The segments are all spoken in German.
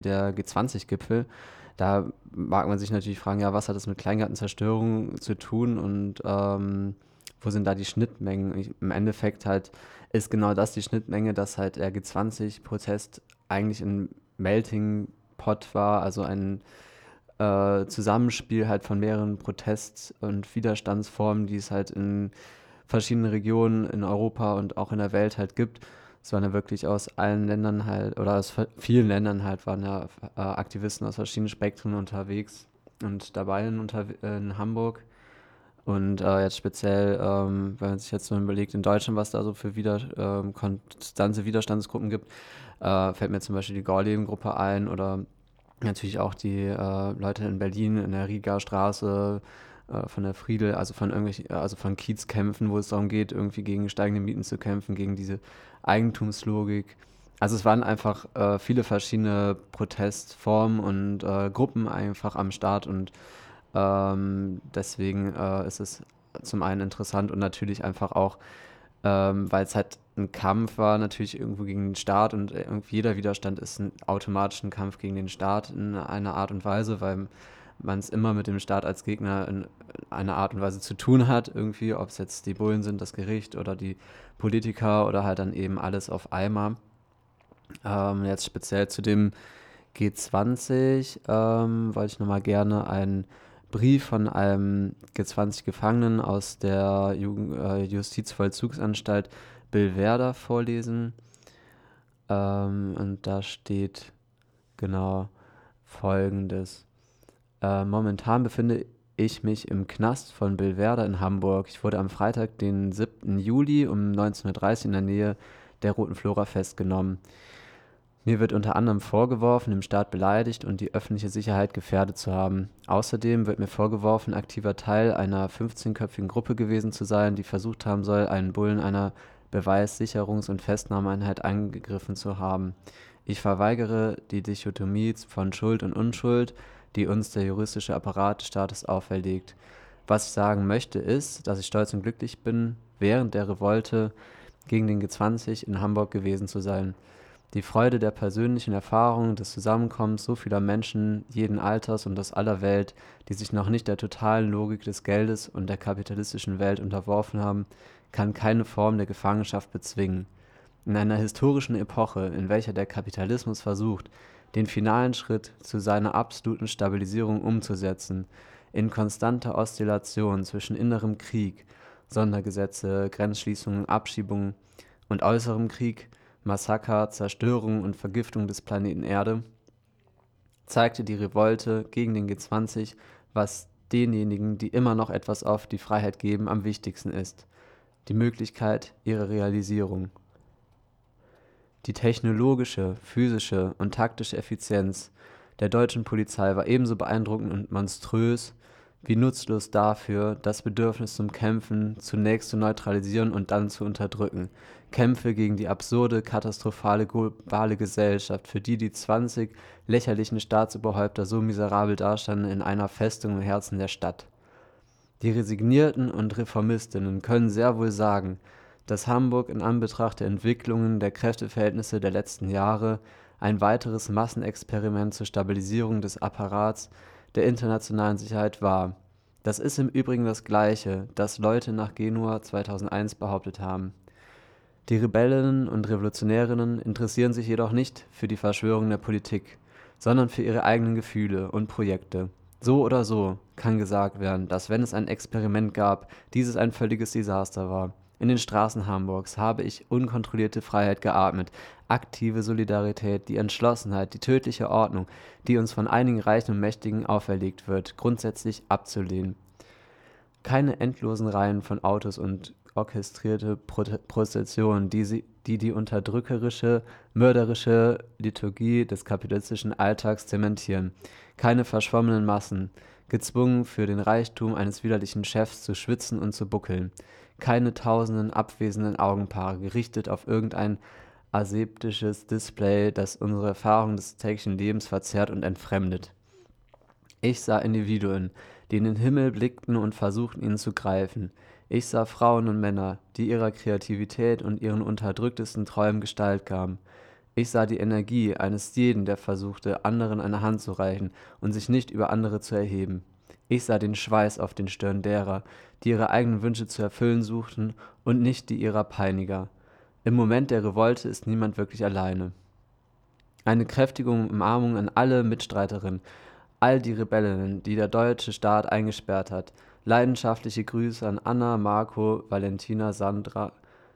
der G20-Gipfel. Da mag man sich natürlich fragen, ja, was hat das mit Kleingartenzerstörung zu tun und ähm, wo sind da die Schnittmengen? Ich, Im Endeffekt halt ist genau das die Schnittmenge, dass halt der G20-Protest eigentlich ein Melting Pot war, also ein äh, Zusammenspiel halt von mehreren Protest- und Widerstandsformen, die es halt in verschiedenen Regionen in Europa und auch in der Welt halt gibt. Es waren ja wirklich aus allen Ländern halt, oder aus vielen Ländern halt, waren ja äh, Aktivisten aus verschiedenen Spektren unterwegs und dabei in, in Hamburg. Und äh, jetzt speziell, ähm, wenn man sich jetzt so überlegt, in Deutschland, was da so für wieder, ähm, konstante Widerstandsgruppen gibt, äh, fällt mir zum Beispiel die Gorleben-Gruppe ein oder natürlich auch die äh, Leute in Berlin in der Riga Straße, äh, von der Friedel, also von irgendwelchen, also von Kiezkämpfen, wo es darum geht, irgendwie gegen steigende Mieten zu kämpfen, gegen diese Eigentumslogik. Also es waren einfach äh, viele verschiedene Protestformen und äh, Gruppen einfach am Start und ähm, deswegen äh, ist es zum einen interessant und natürlich einfach auch, ähm, weil es halt ein Kampf war, natürlich irgendwo gegen den Staat und irgendwie jeder Widerstand ist ein automatisch ein Kampf gegen den Staat in einer Art und Weise, weil man es immer mit dem Staat als Gegner in einer Art und Weise zu tun hat, irgendwie, ob es jetzt die Bullen sind, das Gericht oder die Politiker oder halt dann eben alles auf einmal. Ähm, jetzt speziell zu dem G20 ähm, wollte ich nochmal gerne einen Brief von einem G20-Gefangenen aus der Jugend, äh, Justizvollzugsanstalt Bill Werder vorlesen. Ähm, und da steht genau folgendes. Äh, momentan befinde ich mich im Knast von Billwerder in Hamburg. Ich wurde am Freitag, den 7. Juli um 19.30 Uhr in der Nähe der Roten Flora festgenommen. Mir wird unter anderem vorgeworfen, dem Staat beleidigt und die öffentliche Sicherheit gefährdet zu haben. Außerdem wird mir vorgeworfen, aktiver Teil einer 15-köpfigen Gruppe gewesen zu sein, die versucht haben soll, einen Bullen einer Beweissicherungs- und Festnahmeeinheit angegriffen zu haben. Ich verweigere die Dichotomie von Schuld und Unschuld, die uns der juristische Apparat des Staates auferlegt. Was ich sagen möchte, ist, dass ich stolz und glücklich bin, während der Revolte gegen den G20 in Hamburg gewesen zu sein. Die Freude der persönlichen Erfahrung, des Zusammenkommens so vieler Menschen jeden Alters und aus aller Welt, die sich noch nicht der totalen Logik des Geldes und der kapitalistischen Welt unterworfen haben, kann keine Form der Gefangenschaft bezwingen. In einer historischen Epoche, in welcher der Kapitalismus versucht, den finalen Schritt zu seiner absoluten Stabilisierung umzusetzen, in konstanter Oszillation zwischen innerem Krieg, Sondergesetze, Grenzschließungen, Abschiebungen und äußerem Krieg, Massaker, Zerstörung und Vergiftung des Planeten Erde, zeigte die Revolte gegen den G20, was denjenigen, die immer noch etwas auf die Freiheit geben, am wichtigsten ist, die Möglichkeit ihrer Realisierung. Die technologische, physische und taktische Effizienz der deutschen Polizei war ebenso beeindruckend und monströs wie nutzlos dafür, das Bedürfnis zum Kämpfen zunächst zu neutralisieren und dann zu unterdrücken. Kämpfe gegen die absurde, katastrophale globale Gesellschaft, für die die 20 lächerlichen Staatsoberhäupter so miserabel dastanden in einer Festung im Herzen der Stadt. Die Resignierten und Reformistinnen können sehr wohl sagen, dass Hamburg in Anbetracht der Entwicklungen der Kräfteverhältnisse der letzten Jahre ein weiteres Massenexperiment zur Stabilisierung des Apparats der internationalen Sicherheit war. Das ist im Übrigen das Gleiche, das Leute nach Genua 2001 behauptet haben. Die Rebellinnen und Revolutionärinnen interessieren sich jedoch nicht für die Verschwörung der Politik, sondern für ihre eigenen Gefühle und Projekte. So oder so kann gesagt werden, dass wenn es ein Experiment gab, dieses ein völliges Desaster war. In den Straßen Hamburgs habe ich unkontrollierte Freiheit geatmet, aktive Solidarität, die Entschlossenheit, die tödliche Ordnung, die uns von einigen Reichen und Mächtigen auferlegt wird, grundsätzlich abzulehnen. Keine endlosen Reihen von Autos und orchestrierte Prozessionen, die, sie, die die unterdrückerische, mörderische Liturgie des kapitalistischen Alltags zementieren. Keine verschwommenen Massen, gezwungen für den Reichtum eines widerlichen Chefs zu schwitzen und zu buckeln keine tausenden abwesenden Augenpaare gerichtet auf irgendein aseptisches Display, das unsere Erfahrung des täglichen Lebens verzerrt und entfremdet. Ich sah Individuen, die in den Himmel blickten und versuchten, ihn zu greifen. Ich sah Frauen und Männer, die ihrer Kreativität und ihren unterdrücktesten Träumen Gestalt gaben. Ich sah die Energie eines jeden, der versuchte, anderen eine Hand zu reichen und sich nicht über andere zu erheben. Ich sah den Schweiß auf den Stirn derer, die ihre eigenen Wünsche zu erfüllen suchten und nicht die ihrer Peiniger. Im Moment der Revolte ist niemand wirklich alleine. Eine kräftige Umarmung an alle Mitstreiterinnen, all die Rebellinnen, die der deutsche Staat eingesperrt hat. Leidenschaftliche Grüße an Anna, Marco, Valentina, Sandra,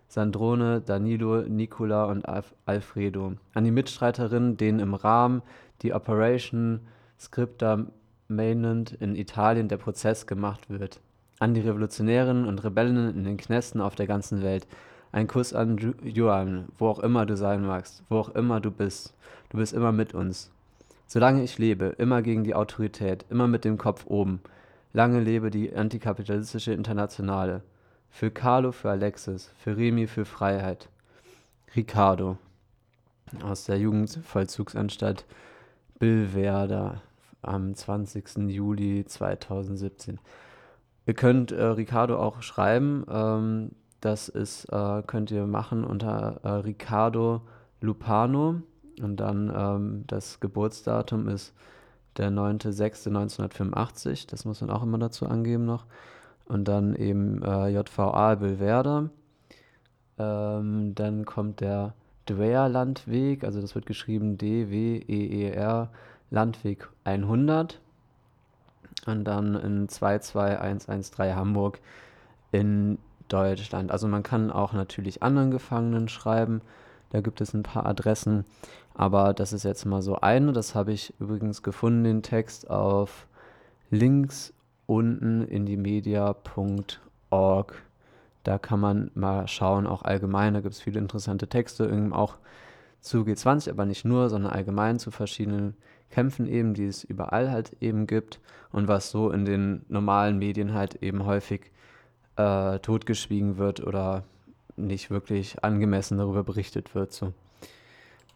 Sandrone, Danilo, Nicola und Alfredo. An die Mitstreiterinnen, denen im Rahmen die Operation Scripta Mainland in Italien der Prozess gemacht wird. An die Revolutionärinnen und Rebellinnen in den Knästen auf der ganzen Welt. Ein Kuss an Juan, wo auch immer du sein magst, wo auch immer du bist. Du bist immer mit uns. Solange ich lebe, immer gegen die Autorität, immer mit dem Kopf oben. Lange lebe die antikapitalistische Internationale. Für Carlo, für Alexis, für Remi, für Freiheit. Ricardo aus der Jugendvollzugsanstalt Billwerder am 20. Juli 2017. Ihr könnt äh, Ricardo auch schreiben. Ähm, das ist, äh, könnt ihr machen unter äh, Ricardo Lupano. Und dann ähm, das Geburtsdatum ist der 9.6.1985. Das muss man auch immer dazu angeben noch. Und dann eben äh, JVA Belwerder. Ähm, dann kommt der Dweer-Landweg, also das wird geschrieben D-W-E-E-R, Landweg 100 und dann in 22113 Hamburg in Deutschland. Also man kann auch natürlich anderen Gefangenen schreiben. Da gibt es ein paar Adressen, aber das ist jetzt mal so eine. Das habe ich übrigens gefunden, den Text auf links unten in die media.org. Da kann man mal schauen, auch allgemein, da gibt es viele interessante Texte, auch zu G20, aber nicht nur, sondern allgemein zu verschiedenen Kämpfen eben, die es überall halt eben gibt und was so in den normalen Medien halt eben häufig äh, totgeschwiegen wird oder nicht wirklich angemessen darüber berichtet wird. So.